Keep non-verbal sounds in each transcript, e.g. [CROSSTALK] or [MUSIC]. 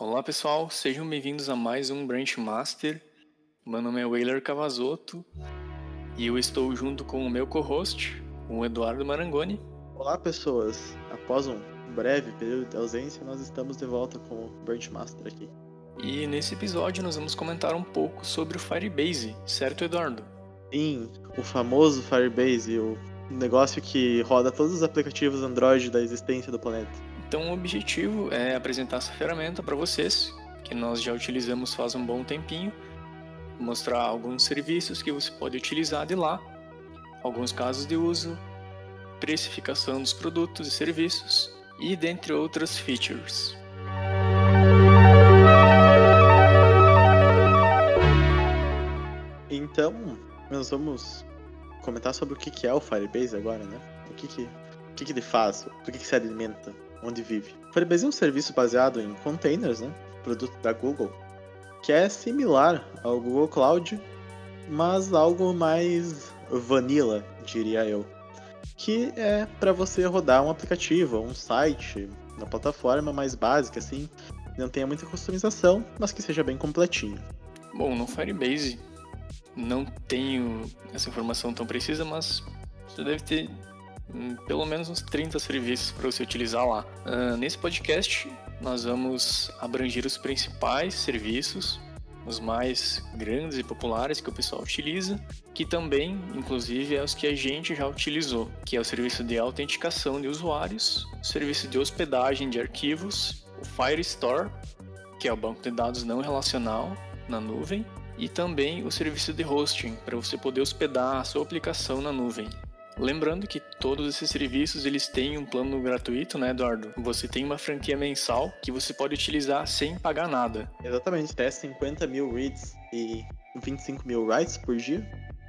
Olá pessoal, sejam bem-vindos a mais um Branch Master. Meu nome é Weyler Cavazotto e eu estou junto com o meu co-host, o Eduardo Marangoni. Olá pessoas, após um breve período de ausência, nós estamos de volta com o Branch Master aqui. E nesse episódio nós vamos comentar um pouco sobre o Firebase, certo Eduardo? Sim, o famoso Firebase, o negócio que roda todos os aplicativos Android da existência do planeta. Então o objetivo é apresentar essa ferramenta para vocês, que nós já utilizamos faz um bom tempinho, mostrar alguns serviços que você pode utilizar de lá, alguns casos de uso, precificação dos produtos e serviços e dentre outras features. Então, nós vamos comentar sobre o que é o Firebase agora, né? O que, que, o que, que ele faz, do que, que se alimenta, onde vive. Firebase é um serviço baseado em containers, né? Produto da Google, que é similar ao Google Cloud, mas algo mais vanilla, diria eu. Que é para você rodar um aplicativo, um site, na plataforma mais básica, assim, não tenha muita customização, mas que seja bem completinho. Bom, no Firebase não tenho essa informação tão precisa, mas você deve ter pelo menos uns 30 serviços para você utilizar lá. Uh, nesse podcast, nós vamos abranger os principais serviços, os mais grandes e populares que o pessoal utiliza, que também, inclusive, é os que a gente já utilizou, que é o serviço de autenticação de usuários, o serviço de hospedagem de arquivos, o Firestore, que é o banco de dados não relacional na nuvem, e também o serviço de hosting, para você poder hospedar a sua aplicação na nuvem. Lembrando que todos esses serviços eles têm um plano gratuito, né, Eduardo? Você tem uma franquia mensal que você pode utilizar sem pagar nada. Exatamente, até 50 mil reads e 25 mil writes por dia.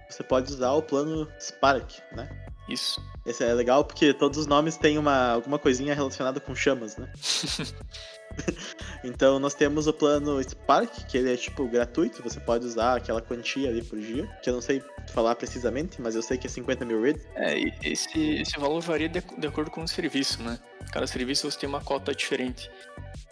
Você pode usar o plano Spark, né? Isso. Esse é legal porque todos os nomes têm uma, alguma coisinha relacionada com chamas, né? [LAUGHS] [LAUGHS] então nós temos o plano Spark, que ele é tipo gratuito, você pode usar aquela quantia ali por dia, que eu não sei falar precisamente, mas eu sei que é 50 mil reads. É, esse, esse valor varia de, de acordo com o serviço, né? Cada serviço você tem uma cota diferente.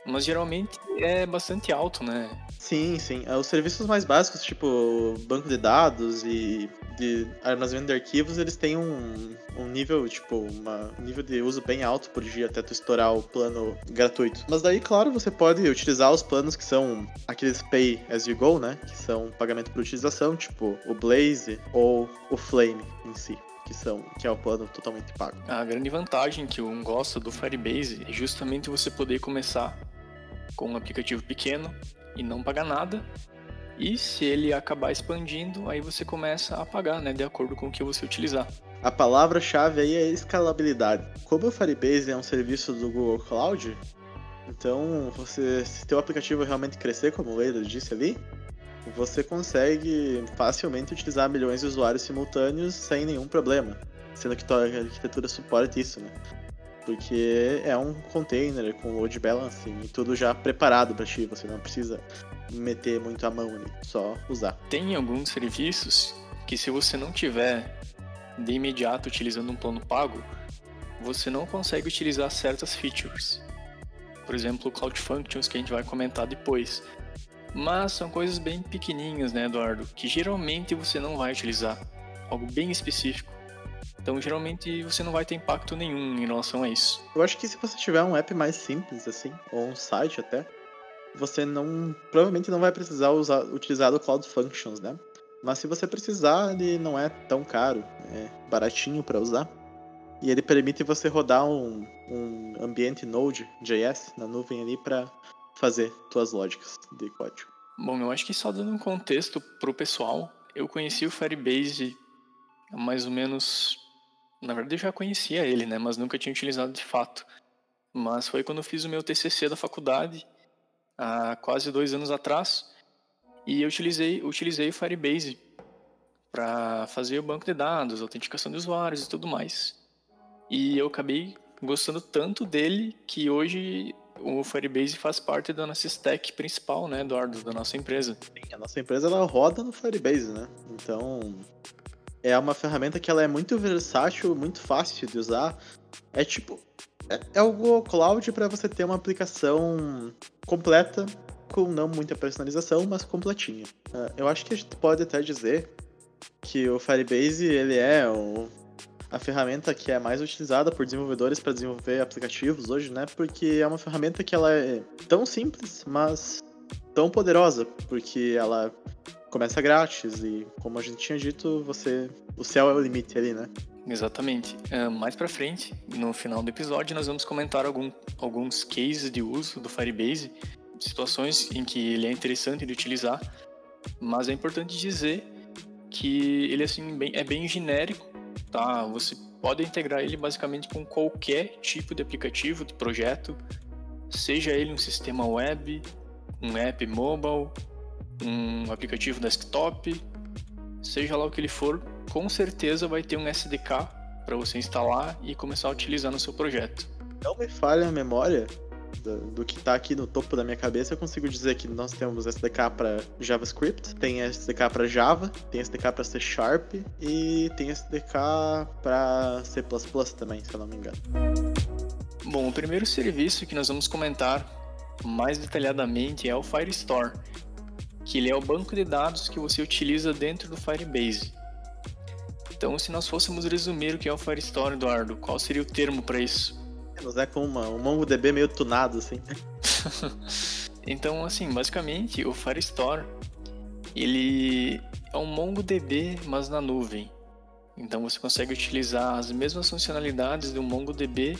Mas geralmente é bastante alto, né? Sim, sim. É, os serviços mais básicos, tipo banco de dados e de armazenamento de arquivos, eles têm um, um nível, tipo, uma, um nível de uso bem alto por dia até tu estourar o plano gratuito. Mas daí, claro, você pode utilizar os planos que são aqueles pay as you go, né? Que são pagamento por utilização, tipo o Blaze ou o Flame em si que são que é o plano totalmente pago. A grande vantagem que eu gosto do Firebase é justamente você poder começar com um aplicativo pequeno e não pagar nada. E se ele acabar expandindo, aí você começa a pagar, né, de acordo com o que você utilizar. A palavra-chave aí é escalabilidade. Como o Firebase é um serviço do Google Cloud, então você, se teu aplicativo realmente crescer, como o Leila disse ali, você consegue facilmente utilizar milhões de usuários simultâneos sem nenhum problema, sendo que tua arquitetura suporta isso, né? Porque é um container com load balancing e tudo já preparado para ti, você não precisa meter muito a mão ali, só usar. Tem alguns serviços que se você não tiver de imediato utilizando um plano pago, você não consegue utilizar certas features. Por exemplo, o Cloud Functions que a gente vai comentar depois. Mas são coisas bem pequenininhas, né, Eduardo? Que geralmente você não vai utilizar. Algo bem específico. Então, geralmente, você não vai ter impacto nenhum em relação a isso. Eu acho que se você tiver um app mais simples, assim, ou um site até, você não. Provavelmente não vai precisar usar, utilizar o Cloud Functions, né? Mas se você precisar, ele não é tão caro, é baratinho para usar. E ele permite você rodar um, um ambiente Node.js na nuvem ali para fazer tuas lógicas de código. Bom, eu acho que só dando um contexto pro pessoal, eu conheci o Firebase mais ou menos. Na verdade, eu já conhecia ele, né? Mas nunca tinha utilizado de fato. Mas foi quando eu fiz o meu TCC da faculdade, há quase dois anos atrás, e eu utilizei, utilizei o Firebase para fazer o banco de dados, autenticação de usuários e tudo mais. E eu acabei gostando tanto dele que hoje o Firebase faz parte da nossa stack principal, né, Eduardo, da nossa empresa. Sim, a nossa empresa ela roda no Firebase, né? Então é uma ferramenta que ela é muito versátil, muito fácil de usar. É tipo, É, é o Google Cloud para você ter uma aplicação completa, com não muita personalização, mas completinha. Uh, eu acho que a gente pode até dizer que o Firebase ele é o, a ferramenta que é mais utilizada por desenvolvedores para desenvolver aplicativos hoje, né? Porque é uma ferramenta que ela é tão simples, mas tão poderosa, porque ela começa grátis e, como a gente tinha dito, você o céu é o limite ali, né? Exatamente. Uh, mais para frente, no final do episódio, nós vamos comentar algum, alguns cases de uso do Firebase, situações em que ele é interessante de utilizar, mas é importante dizer que ele assim bem, é bem genérico, tá? Você pode integrar ele basicamente com qualquer tipo de aplicativo, de projeto, seja ele um sistema web, um app mobile, um aplicativo desktop, seja lá o que ele for, com certeza vai ter um SDK para você instalar e começar a utilizar no seu projeto. Não me falha a memória do, do que está aqui no topo da minha cabeça, eu consigo dizer que nós temos SDK para JavaScript, tem SDK para Java, tem SDK para C Sharp e tem SDK para C++ também, se eu não me engano. Bom, o primeiro serviço que nós vamos comentar mais detalhadamente é o Firestore, que ele é o banco de dados que você utiliza dentro do Firebase. Então, se nós fôssemos resumir o que é o Firestore, Eduardo, qual seria o termo para isso? Nos é com uma, um MongoDB meio tunado, assim. [LAUGHS] então, assim, basicamente, o Firestore, ele é um MongoDB, mas na nuvem. Então, você consegue utilizar as mesmas funcionalidades do MongoDB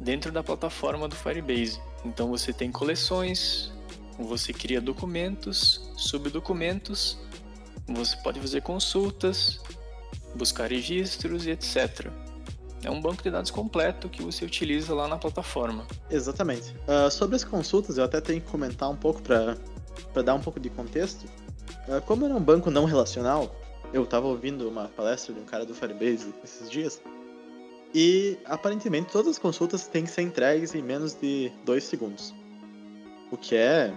dentro da plataforma do Firebase. Então, você tem coleções, você cria documentos, subdocumentos, você pode fazer consultas, buscar registros e etc. É um banco de dados completo que você utiliza lá na plataforma. Exatamente. Uh, sobre as consultas, eu até tenho que comentar um pouco para dar um pouco de contexto. Uh, como era um banco não relacional, eu estava ouvindo uma palestra de um cara do Firebase esses dias, e aparentemente todas as consultas têm que ser entregues em menos de dois segundos. O que é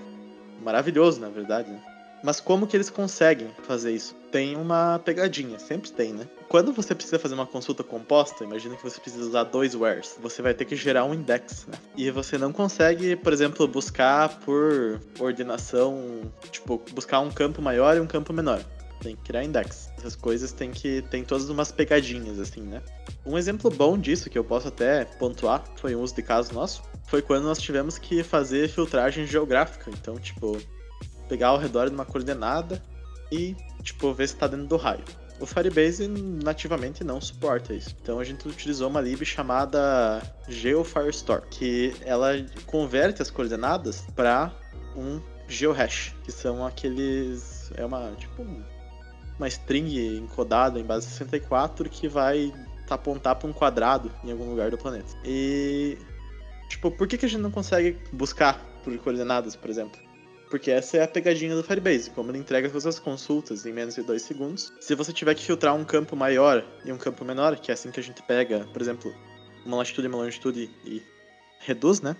maravilhoso, na verdade. Né? Mas como que eles conseguem fazer isso? Tem uma pegadinha, sempre tem, né? Quando você precisa fazer uma consulta composta, imagina que você precisa usar dois wheres, você vai ter que gerar um index, né? E você não consegue, por exemplo, buscar por ordenação, tipo, buscar um campo maior e um campo menor. Tem que criar index. Essas coisas tem que tem todas umas pegadinhas assim, né? Um exemplo bom disso que eu posso até pontuar, foi um uso de caso nosso, foi quando nós tivemos que fazer filtragem geográfica. Então, tipo, pegar ao redor de uma coordenada e, tipo, ver se está dentro do raio. O Firebase nativamente não suporta isso. Então a gente utilizou uma lib chamada GeoFirestore, que ela converte as coordenadas para um GeoHash, que são aqueles é uma tipo uma string encodada em base 64 que vai apontar para um quadrado em algum lugar do planeta. E tipo, por que, que a gente não consegue buscar por coordenadas, por exemplo? Porque essa é a pegadinha do Firebase, como ele entrega todas as consultas em menos de 2 segundos. Se você tiver que filtrar um campo maior e um campo menor, que é assim que a gente pega, por exemplo, uma latitude e uma longitude e reduz, né?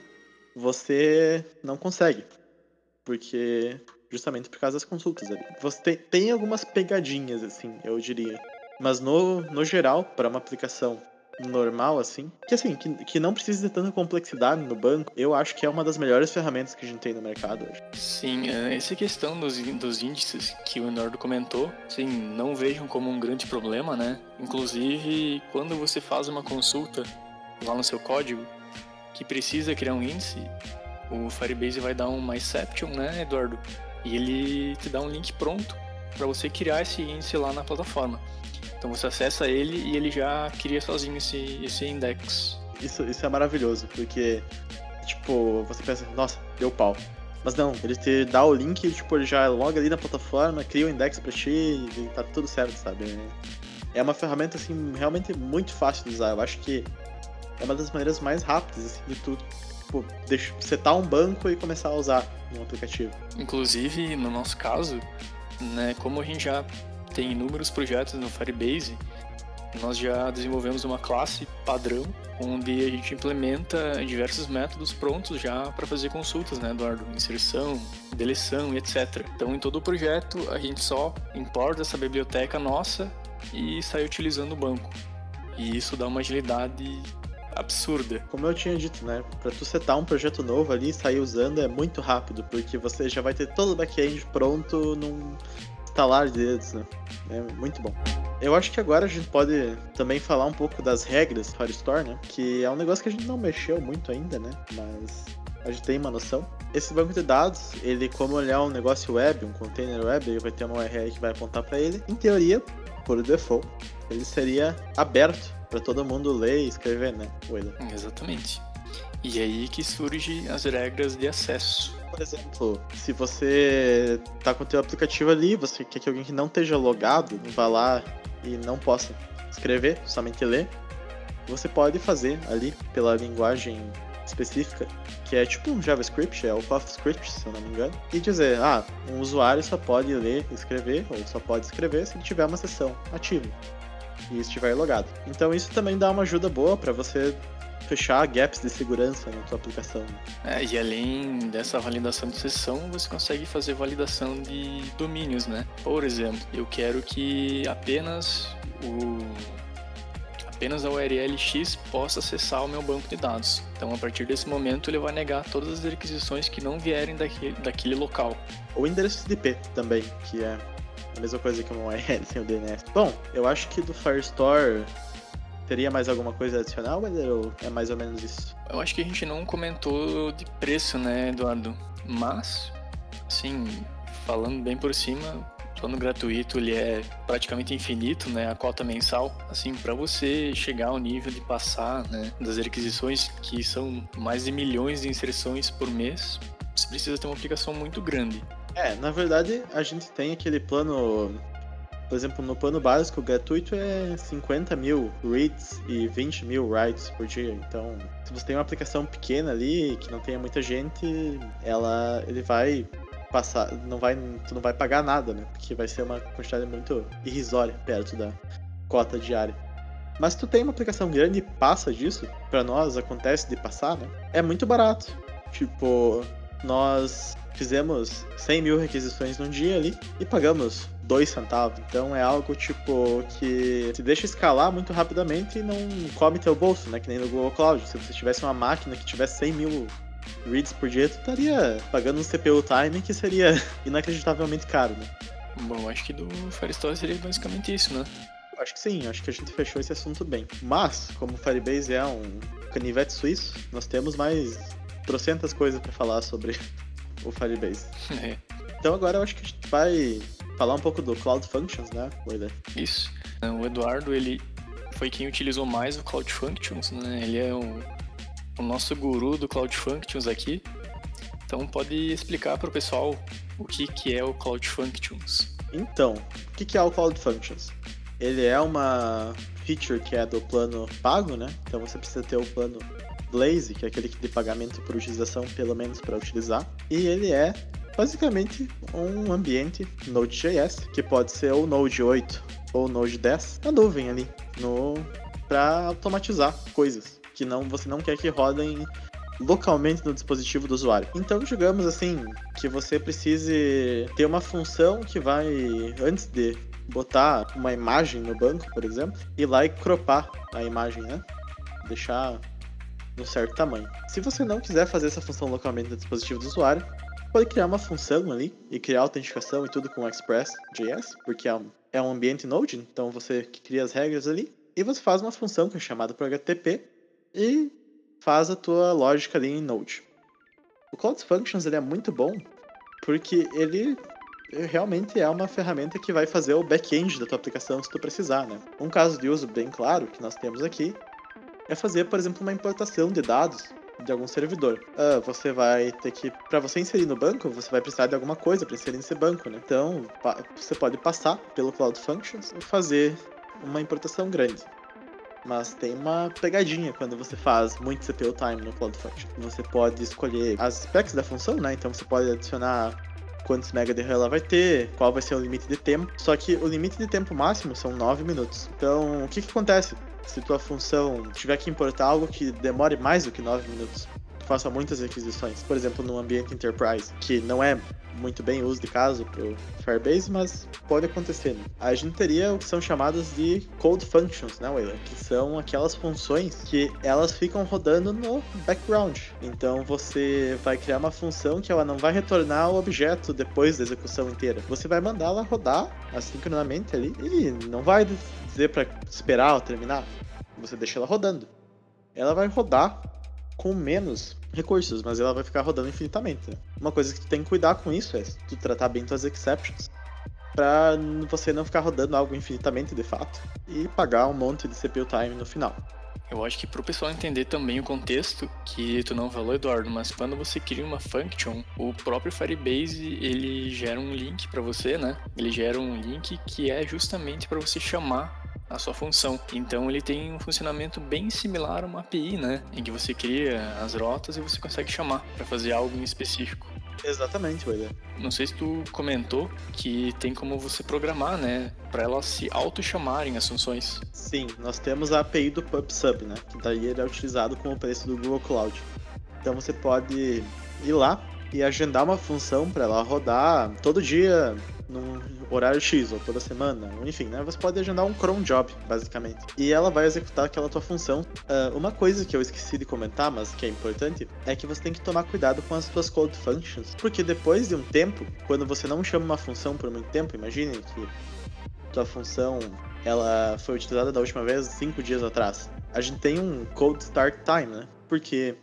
Você não consegue. Porque justamente por causa das consultas ali. Você tem, tem algumas pegadinhas, assim, eu diria. Mas no, no geral, para uma aplicação normal, assim. Que assim, que, que não precisa de tanta complexidade no banco, eu acho que é uma das melhores ferramentas que a gente tem no mercado hoje. Sim, é, essa questão dos, dos índices que o Eduardo comentou, sim, não vejam como um grande problema, né? Inclusive, quando você faz uma consulta lá no seu código que precisa criar um índice, o Firebase vai dar um MyCeption, né, Eduardo? E ele te dá um link pronto para você criar esse índice lá na plataforma. Então você acessa ele e ele já cria sozinho esse, esse index. Isso, isso é maravilhoso, porque, tipo, você pensa, nossa, deu pau. Mas não, ele te dá o link, tipo, ele já loga ali na plataforma, cria o index pra ti e tá tudo certo, sabe? É uma ferramenta, assim, realmente muito fácil de usar. Eu acho que é uma das maneiras mais rápidas, assim, de tudo. Tipo, deixa, setar um banco e começar a usar um aplicativo. Inclusive, no nosso caso, né, como a gente já tem inúmeros projetos no Firebase, nós já desenvolvemos uma classe padrão onde a gente implementa diversos métodos prontos já para fazer consultas, né, Eduardo? Inserção, deleção e etc. Então, em todo o projeto, a gente só importa essa biblioteca nossa e sai utilizando o banco. E isso dá uma agilidade absurda. Como eu tinha dito, né? Pra tu setar um projeto novo ali e sair usando é muito rápido, porque você já vai ter todo o back-end pronto num estalar de dedos, né? É muito bom. Eu acho que agora a gente pode também falar um pouco das regras do Firestore, né? Que é um negócio que a gente não mexeu muito ainda, né? Mas a gente tem uma noção. Esse banco de dados, ele como ele é um negócio web, um container web, ele vai ter uma URL que vai apontar para ele. Em teoria, por default, ele seria aberto para todo mundo ler e escrever, né? Exatamente. E aí que surgem as regras de acesso. Por exemplo, se você tá com o teu aplicativo ali, você quer que alguém que não esteja logado vá lá e não possa escrever, somente ler, você pode fazer ali pela linguagem específica, que é tipo um JavaScript, é o CoffeeScript, se eu não me engano, e dizer, ah, um usuário só pode ler e escrever, ou só pode escrever se ele tiver uma sessão ativa e estiver logado. Então isso também dá uma ajuda boa para você fechar gaps de segurança na tua aplicação. É, e além dessa validação de sessão, você consegue fazer validação de domínios, né? Por exemplo, eu quero que apenas o apenas a URL X possa acessar o meu banco de dados. Então, a partir desse momento, ele vai negar todas as requisições que não vierem daquele, daquele local. O endereço de IP também, que é a mesma coisa que uma URL sem o DNS. Bom, eu acho que do Firestore teria mais alguma coisa adicional, ou é mais ou menos isso? Eu acho que a gente não comentou de preço, né, Eduardo? Mas, assim, falando bem por cima, plano gratuito ele é praticamente infinito, né? A cota mensal, assim, para você chegar ao nível de passar, né, das requisições que são mais de milhões de inserções por mês, você precisa ter uma aplicação muito grande. É, na verdade, a gente tem aquele plano por exemplo, no plano básico, gratuito é 50 mil reads e 20 mil writes por dia. Então, se você tem uma aplicação pequena ali, que não tenha muita gente, ela, ele vai passar, não vai, tu não vai pagar nada, né? Porque vai ser uma quantidade muito irrisória perto da cota diária. Mas se tu tem uma aplicação grande e passa disso, para nós acontece de passar, né? É muito barato. Tipo, nós fizemos 100 mil requisições num dia ali e pagamos 2 centavos. Então é algo tipo que te deixa escalar muito rapidamente e não come teu bolso, né? Que nem no Google Cloud. Se você tivesse uma máquina que tivesse 100 mil reads por dia, tu estaria pagando um CPU time que seria [LAUGHS] inacreditavelmente caro, né? Bom, acho que do Firestore seria basicamente isso, né? Acho que sim, acho que a gente fechou esse assunto bem. Mas, como o Firebase é um canivete suíço, nós temos mais trocentas coisas para falar sobre o Firebase. [LAUGHS] É. Então agora eu acho que a gente vai falar um pouco do Cloud Functions, né, Willer? Isso. O Eduardo, ele foi quem utilizou mais o Cloud Functions, né? Ele é o o nosso guru do Cloud Functions aqui. Então pode explicar para o pessoal o que, que é o Cloud Functions. Então, o que, que é o Cloud Functions? Ele é uma feature que é do plano pago, né? Então você precisa ter o plano Blaze, que é aquele de pagamento por utilização, pelo menos para utilizar. E ele é basicamente um ambiente Node.js, que pode ser ou Node 8 ou Node 10, na nuvem ali, no para automatizar coisas que não você não quer que rodem localmente no dispositivo do usuário. Então, digamos assim, que você precise ter uma função que vai, antes de botar uma imagem no banco, por exemplo, ir lá e cropar a imagem, né? Deixar no certo tamanho. Se você não quiser fazer essa função localmente no dispositivo do usuário, pode criar uma função ali e criar autenticação e tudo com Express.js, porque é um, é um ambiente Node, então você cria as regras ali, e você faz uma função que é chamada por HTTP, e faz a tua lógica ali em Node. O Cloud Functions ele é muito bom porque ele realmente é uma ferramenta que vai fazer o back-end da tua aplicação se tu precisar, né? Um caso de uso bem claro que nós temos aqui é fazer, por exemplo, uma importação de dados de algum servidor. Ah, você vai ter que, para você inserir no banco, você vai precisar de alguma coisa para inserir nesse banco, né? Então, você pode passar pelo Cloud Functions e fazer uma importação grande. Mas tem uma pegadinha quando você faz muito CPU time no Cloud Function. Você pode escolher as specs da função, né? Então você pode adicionar quantos mega de RAM ela vai ter, qual vai ser o limite de tempo. Só que o limite de tempo máximo são 9 minutos. Então, o que, que acontece se tua função tiver que importar algo que demore mais do que 9 minutos? Faça muitas requisições. Por exemplo, no ambiente enterprise, que não é muito bem uso de caso pro Firebase, mas pode acontecer. Né? A gente teria o que são chamadas de Code Functions, né, Wayland? Que são aquelas funções que elas ficam rodando no background. Então você vai criar uma função que ela não vai retornar o objeto depois da execução inteira. Você vai mandar ela rodar assincronamente ali e não vai dizer para esperar ou terminar. Você deixa ela rodando. Ela vai rodar com menos recursos, mas ela vai ficar rodando infinitamente. Uma coisa que tu tem que cuidar com isso é tu tratar bem tuas exceptions para você não ficar rodando algo infinitamente de fato e pagar um monte de CPU time no final. Eu acho que para o pessoal entender também o contexto, que tu não falou, Eduardo, mas quando você cria uma function, o próprio Firebase ele gera um link para você, né? Ele gera um link que é justamente para você chamar a sua função. Então ele tem um funcionamento bem similar a uma API, né? Em que você cria as rotas e você consegue chamar para fazer algo em específico. Exatamente, William. Não sei se tu comentou que tem como você programar, né, para elas se auto-chamarem as funções. Sim, nós temos a API do PubSub, né, que daí ele é utilizado com o preço do Google Cloud. Então você pode ir lá e agendar uma função para ela rodar todo dia num horário X, ou toda semana, enfim, né? Você pode agendar um cron job, basicamente. E ela vai executar aquela tua função. Uh, uma coisa que eu esqueci de comentar, mas que é importante, é que você tem que tomar cuidado com as tuas code functions. Porque depois de um tempo, quando você não chama uma função por muito tempo, imagine que tua função ela foi utilizada da última vez cinco dias atrás. A gente tem um code start time, né? Porque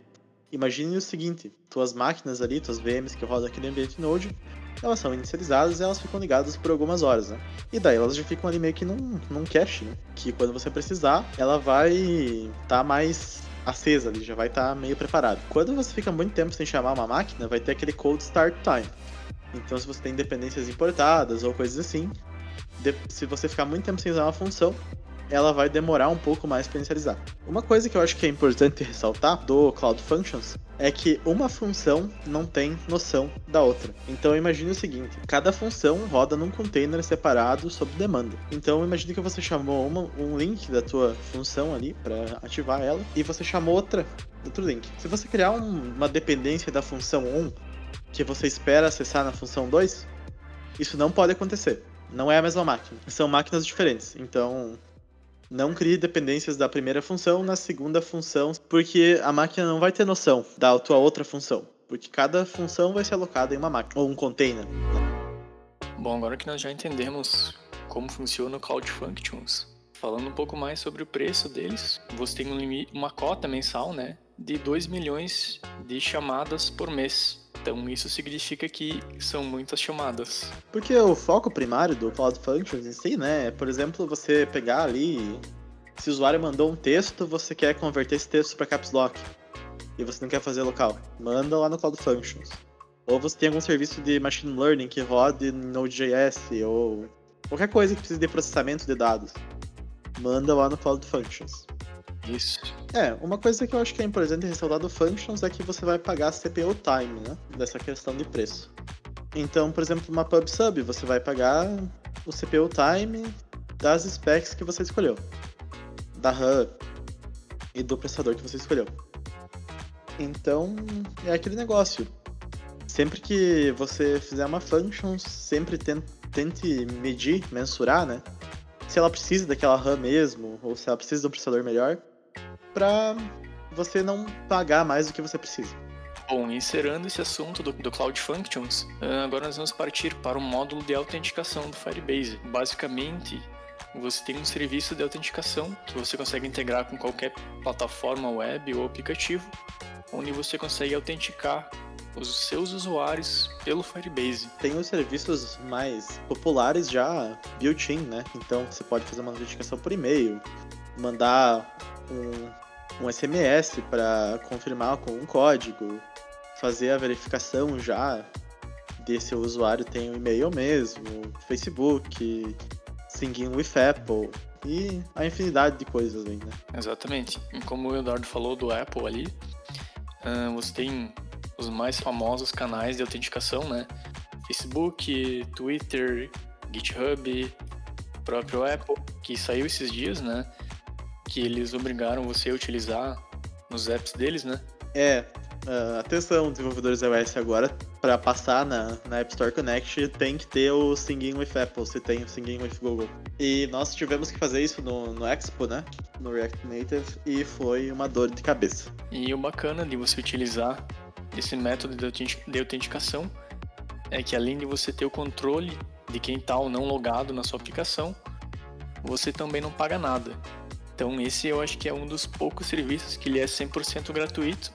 imagine o seguinte, tuas máquinas ali, tuas VMs que rodam aqui no ambiente Node, elas são inicializadas e elas ficam ligadas por algumas horas, né? E daí elas já ficam ali meio que num, num cache, né? Que quando você precisar, ela vai estar tá mais acesa ali, já vai estar tá meio preparada. Quando você fica muito tempo sem chamar uma máquina, vai ter aquele cold start time. Então, se você tem dependências importadas ou coisas assim, se você ficar muito tempo sem usar uma função, ela vai demorar um pouco mais para inicializar. Uma coisa que eu acho que é importante ressaltar do Cloud Functions é que uma função não tem noção da outra. Então imagine o seguinte: cada função roda num container separado sob demanda. Então imagine que você chamou uma, um link da tua função ali para ativar ela e você chamou outra outro link. Se você criar um, uma dependência da função 1 que você espera acessar na função 2, isso não pode acontecer. Não é a mesma máquina. São máquinas diferentes. Então, não crie dependências da primeira função na segunda função, porque a máquina não vai ter noção da tua outra função, porque cada função vai ser alocada em uma máquina ou um container. Bom, agora que nós já entendemos como funciona o Cloud Functions, falando um pouco mais sobre o preço deles, você tem um limite, uma cota mensal, né, de 2 milhões de chamadas por mês. Então isso significa que são muitas chamadas. Porque o foco primário do Cloud Functions em si, né, é, por exemplo, você pegar ali, se o usuário mandou um texto, você quer converter esse texto para caps lock e você não quer fazer local, manda lá no Cloud Functions. Ou você tem algum serviço de machine learning que rode em Node.js ou qualquer coisa que precise de processamento de dados, manda lá no Cloud Functions. Isso. É, uma coisa que eu acho que é importante ressaltar do Functions é que você vai pagar CPU time, né? Dessa questão de preço. Então, por exemplo, uma PubSub, você vai pagar o CPU time das specs que você escolheu. Da RAM e do processador que você escolheu. Então, é aquele negócio. Sempre que você fizer uma function, sempre tente medir, mensurar, né? Se ela precisa daquela RAM mesmo, ou se ela precisa de um processador melhor para você não pagar mais do que você precisa. Bom, encerrando esse assunto do, do, Cloud Functions, ah, agora nós vamos partir para o módulo de autenticação do Firebase. Basicamente, você tem um serviço de autenticação que você consegue integrar com qualquer plataforma web ou aplicativo, onde você consegue autenticar os seus usuários pelo Firebase. Tem os serviços mais populares já built-in, né? Então você pode fazer uma autenticação por e-mail, mandar um um SMS para confirmar com um código, fazer a verificação já de se o usuário tem um e-mail mesmo, Facebook, singing with Apple e a infinidade de coisas ainda. Exatamente. E como o Eduardo falou do Apple ali, você tem os mais famosos canais de autenticação, né? Facebook, Twitter, GitHub, próprio Apple, que saiu esses dias, né? Que eles obrigaram você a utilizar nos apps deles, né? É, Uh, atenção, desenvolvedores iOS agora, para passar na, na App Store Connect, tem que ter o Singing with Apple, se tem o Singing with Google. E nós tivemos que fazer isso no, no Expo, né? No React Native, e foi uma dor de cabeça. E o bacana de você utilizar esse método de autenticação é que além de você ter o controle de quem está ou não logado na sua aplicação, você também não paga nada. Então esse eu acho que é um dos poucos serviços que ele é 100% gratuito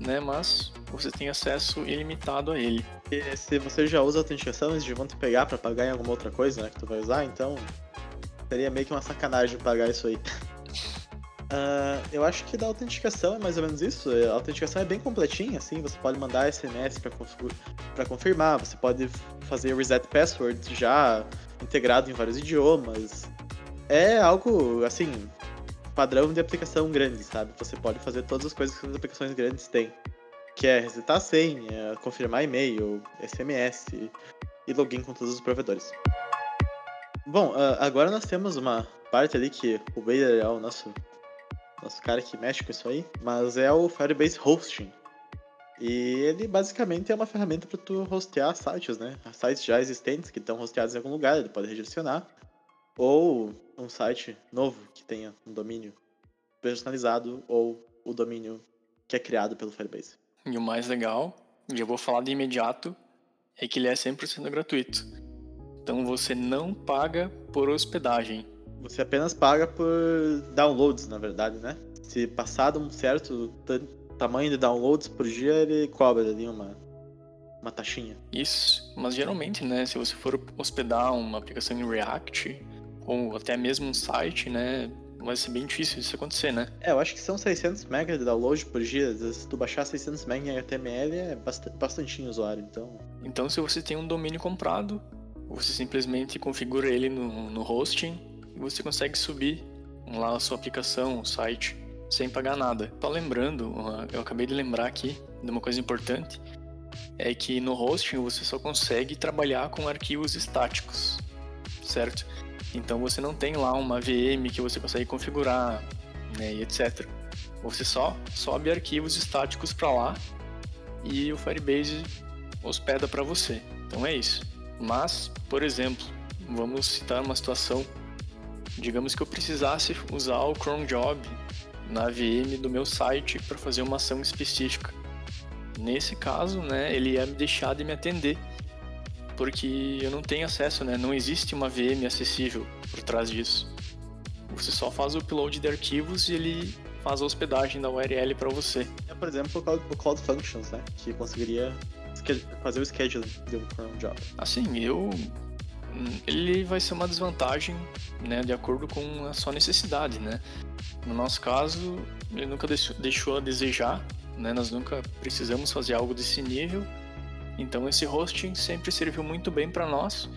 né? Mas você tem acesso ilimitado a ele. E se você já usa autenticação, eles vão te pegar para pagar em alguma outra coisa, né? Que tu vai usar, então seria meio que uma sacanagem pagar isso aí. Uh, [LAUGHS] eu acho que da autenticação é mais ou menos isso. A autenticação é bem completinha, assim. Você pode mandar SMS para confirmar, você pode fazer reset password já integrado em vários idiomas. É algo, assim, padrão de aplicação grande, sabe? Você pode fazer todas as coisas que as aplicações grandes têm. Que é resetar a senha, confirmar e-mail, SMS e login com todos os provedores. Bom, ah, agora nós temos uma parte ali que o Bader é o nosso, nosso cara que mexe com isso aí, mas é o Firebase Hosting. E ele basicamente é uma ferramenta para tu hostear sites, né? Sites já existentes que estão hosteados em algum lugar, ele pode redirecionar ou um site novo que tenha um domínio personalizado ou o domínio que é criado pelo Firebase. E o mais legal, e eu vou falar de imediato, é que ele é 100% gratuito. Então você não paga por hospedagem. Você apenas paga por downloads, na verdade, né? Se passado um certo tamanho de downloads por dia, ele cobra ali uma, uma taxinha. Isso, mas geralmente, né, se você for hospedar uma aplicação em React, ou até mesmo um site, né? Vai ser bem difícil isso acontecer, né? É, eu acho que são 600 MB de download por dia. Se tu baixar 600 MB em HTML é bastante, bastante usuário, então... Então, se você tem um domínio comprado, você simplesmente configura ele no, no hosting e você consegue subir lá a sua aplicação, o site, sem pagar nada. Só lembrando, eu acabei de lembrar aqui de uma coisa importante, é que no hosting você só consegue trabalhar com arquivos estáticos, certo? Então você não tem lá uma VM que você consegue configurar, né, e etc. Você só sobe arquivos estáticos para lá e o Firebase hospeda para você. Então é isso. Mas, por exemplo, vamos citar uma situação, digamos que eu precisasse usar o cron job na VM do meu site para fazer uma ação específica. Nesse caso, né, ele ia me deixar de me atender porque eu não tenho acesso, né? Não existe uma VM acessível por trás disso. Você só faz o upload de arquivos e ele faz a hospedagem da URL para você. É, por exemplo, o Cloud Functions, né? Que conseguiria fazer o schedule de um job. Assim, eu ele vai ser uma desvantagem, né, de acordo com a sua necessidade, né? No nosso caso, ele nunca deixou a desejar, né? Nós nunca precisamos fazer algo desse nível então esse hosting sempre serviu muito bem para nós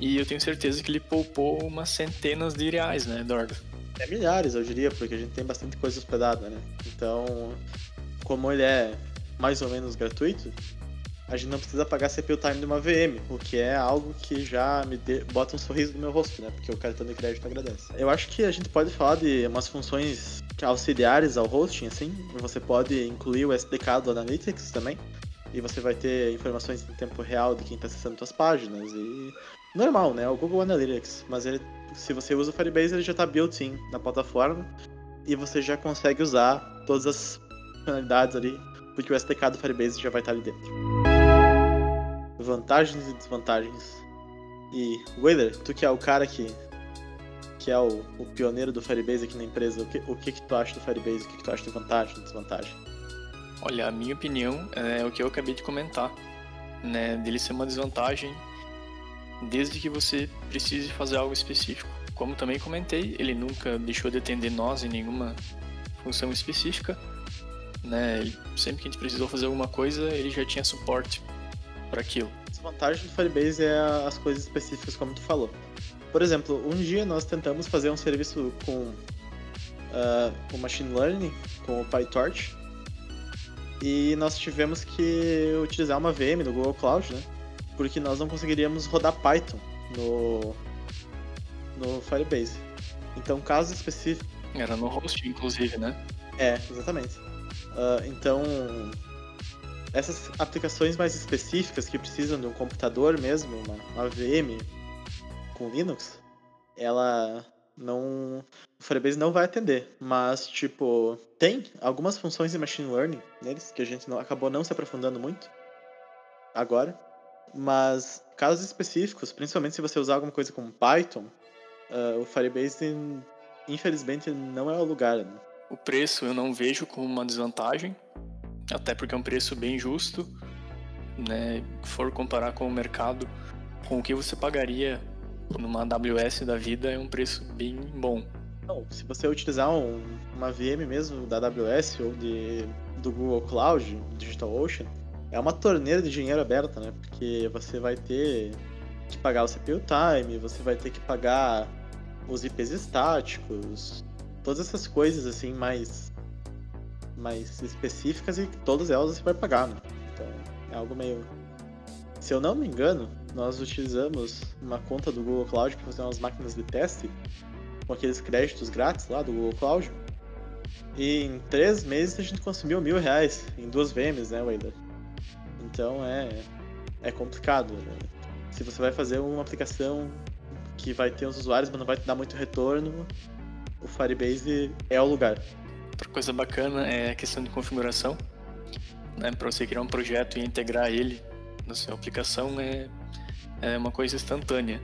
e eu tenho certeza que ele poupou umas centenas de reais, né, Eduardo? É milhares, eu diria, porque a gente tem bastante coisa hospedada, né? Então, como ele é mais ou menos gratuito, a gente não precisa pagar CPU time de uma VM, o que é algo que já me de... bota um sorriso no meu rosto, né? Porque o cartão de crédito agradece. Eu acho que a gente pode falar de umas funções auxiliares ao hosting, assim. Você pode incluir o SDK do Analytics também e você vai ter informações em tempo real de quem está acessando suas páginas e normal, né? O Google Analytics, mas ele, se você usa o Firebase, ele já está built-in na plataforma e você já consegue usar todas as funcionalidades ali, porque o SDK do Firebase já vai estar ali dentro. Vantagens e desvantagens. E Wailer, tu que é o cara que que é o, o pioneiro do Firebase aqui na empresa, o que, o que que tu acha do Firebase? O que, que tu acha de vantagem e desvantagem? Olha, a minha opinião é o que eu acabei de comentar, né? Dele ser uma desvantagem desde que você precise fazer algo específico. Como também comentei, ele nunca deixou de atender nós em nenhuma função específica, né? Sempre que a gente precisou fazer alguma coisa, ele já tinha suporte para aquilo. A desvantagem do Firebase é as coisas específicas, como tu falou. Por exemplo, um dia nós tentamos fazer um serviço com uh, o machine learning, com o PyTorch, e nós tivemos que utilizar uma VM no Google Cloud, né? Porque nós não conseguiríamos rodar Python no, no Firebase. Então, caso específico. Era no host, inclusive, né? É, exatamente. Uh, então, essas aplicações mais específicas que precisam de um computador mesmo, uma, uma VM com Linux, ela não o Firebase não vai atender, mas tipo, tem algumas funções de machine learning neles que a gente não, acabou não se aprofundando muito agora, mas casos específicos, principalmente se você usar alguma coisa como Python, uh, o Firebase infelizmente não é o lugar. Né? O preço eu não vejo como uma desvantagem, até porque é um preço bem justo, né? For comparar com o mercado, com o que você pagaria numa AWS da vida, é um preço bem bom. Não, se você utilizar um, uma VM mesmo da AWS ou de, do Google Cloud, DigitalOcean, é uma torneira de dinheiro aberta, né? Porque você vai ter que pagar o CPU time, você vai ter que pagar os IPs estáticos, todas essas coisas assim mais mais específicas e todas elas você vai pagar, né? Então é algo meio. Se eu não me engano, nós utilizamos uma conta do Google Cloud para fazer umas máquinas de teste com aqueles créditos grátis lá do Google Cloud. E em três meses a gente consumiu mil reais em duas VMs, né, Wader? Então é, é complicado. Né? Se você vai fazer uma aplicação que vai ter uns usuários, mas não vai te dar muito retorno, o Firebase é o lugar. Outra coisa bacana é a questão de configuração. Né? Para você criar um projeto e integrar ele na sua aplicação é, é uma coisa instantânea.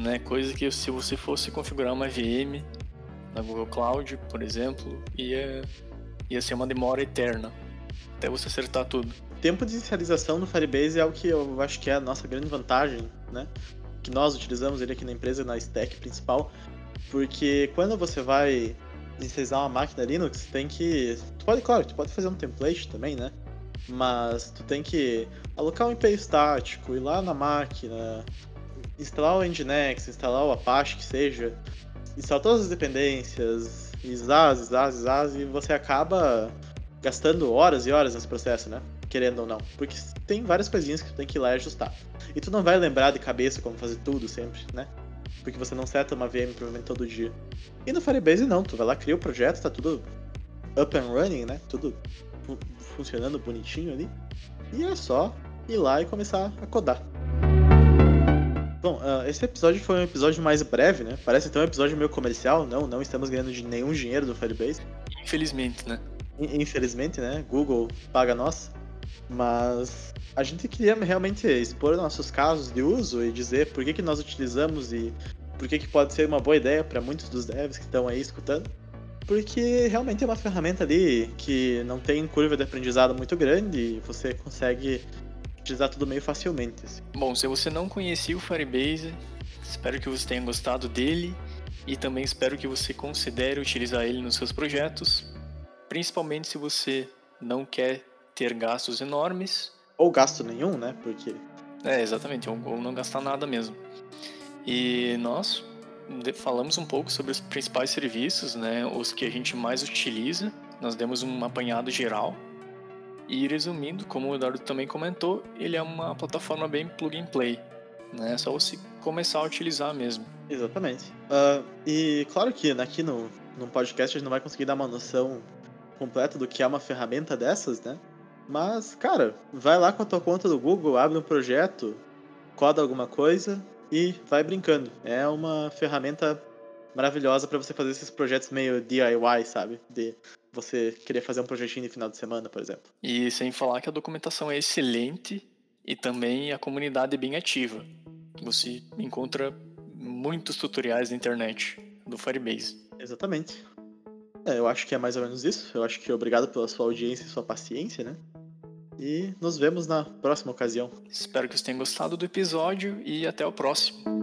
Né? Coisa que se você fosse configurar uma VM na Google Cloud, por exemplo, ia, ia ser uma demora eterna até você acertar tudo. Tempo de inicialização no Firebase é o que eu acho que é a nossa grande vantagem, né? Que nós utilizamos ele aqui na empresa, na stack principal, porque quando você vai inicializar uma máquina Linux, tem que. Tu pode, claro, tu pode fazer um template também, né? Mas tu tem que alocar um IP estático, ir lá na máquina, instalar o Nginx, instalar o Apache que seja, instalar todas as dependências, ISAS, ISAS, ISAS, e você acaba gastando horas e horas nesse processo, né? Querendo ou não. Porque tem várias coisinhas que tu tem que ir lá e ajustar. E tu não vai lembrar de cabeça como fazer tudo sempre, né? Porque você não seta uma VM provavelmente todo dia. E no Firebase não, tu vai lá, cria o projeto, tá tudo up and running, né? Tudo fu funcionando bonitinho ali. E é só ir lá e começar a codar. Bom, uh, esse episódio foi um episódio mais breve, né? Parece até um episódio meio comercial. Não, não estamos ganhando de nenhum dinheiro do Firebase. Infelizmente, né? Infelizmente, né? Google paga nós. Mas a gente queria realmente expor nossos casos de uso e dizer por que, que nós utilizamos e por que, que pode ser uma boa ideia para muitos dos devs que estão aí escutando. Porque realmente é uma ferramenta ali que não tem curva de aprendizado muito grande e você consegue utilizar tudo meio facilmente. Assim. Bom, se você não conhecia o Firebase, espero que você tenha gostado dele e também espero que você considere utilizar ele nos seus projetos, principalmente se você não quer ter gastos enormes. Ou gasto nenhum, né? Porque. É, exatamente, ou, ou não gastar nada mesmo. E nós falamos um pouco sobre os principais serviços, né? Os que a gente mais utiliza. Nós demos um apanhado geral. E resumindo, como o Eduardo também comentou, ele é uma plataforma bem plug and play. Né? É só você começar a utilizar mesmo. Exatamente. Uh, e claro que aqui no, no podcast a gente não vai conseguir dar uma noção completa do que é uma ferramenta dessas, né? Mas, cara, vai lá com a tua conta do Google, abre um projeto, coda alguma coisa e vai brincando. É uma ferramenta maravilhosa para você fazer esses projetos meio DIY, sabe? De você querer fazer um projetinho de final de semana, por exemplo. E sem falar que a documentação é excelente e também a comunidade é bem ativa. Você encontra muitos tutoriais na internet do Firebase. Exatamente. É, eu acho que é mais ou menos isso. Eu acho que obrigado pela sua audiência e sua paciência, né? E nos vemos na próxima ocasião. Espero que vocês tenham gostado do episódio e até o próximo.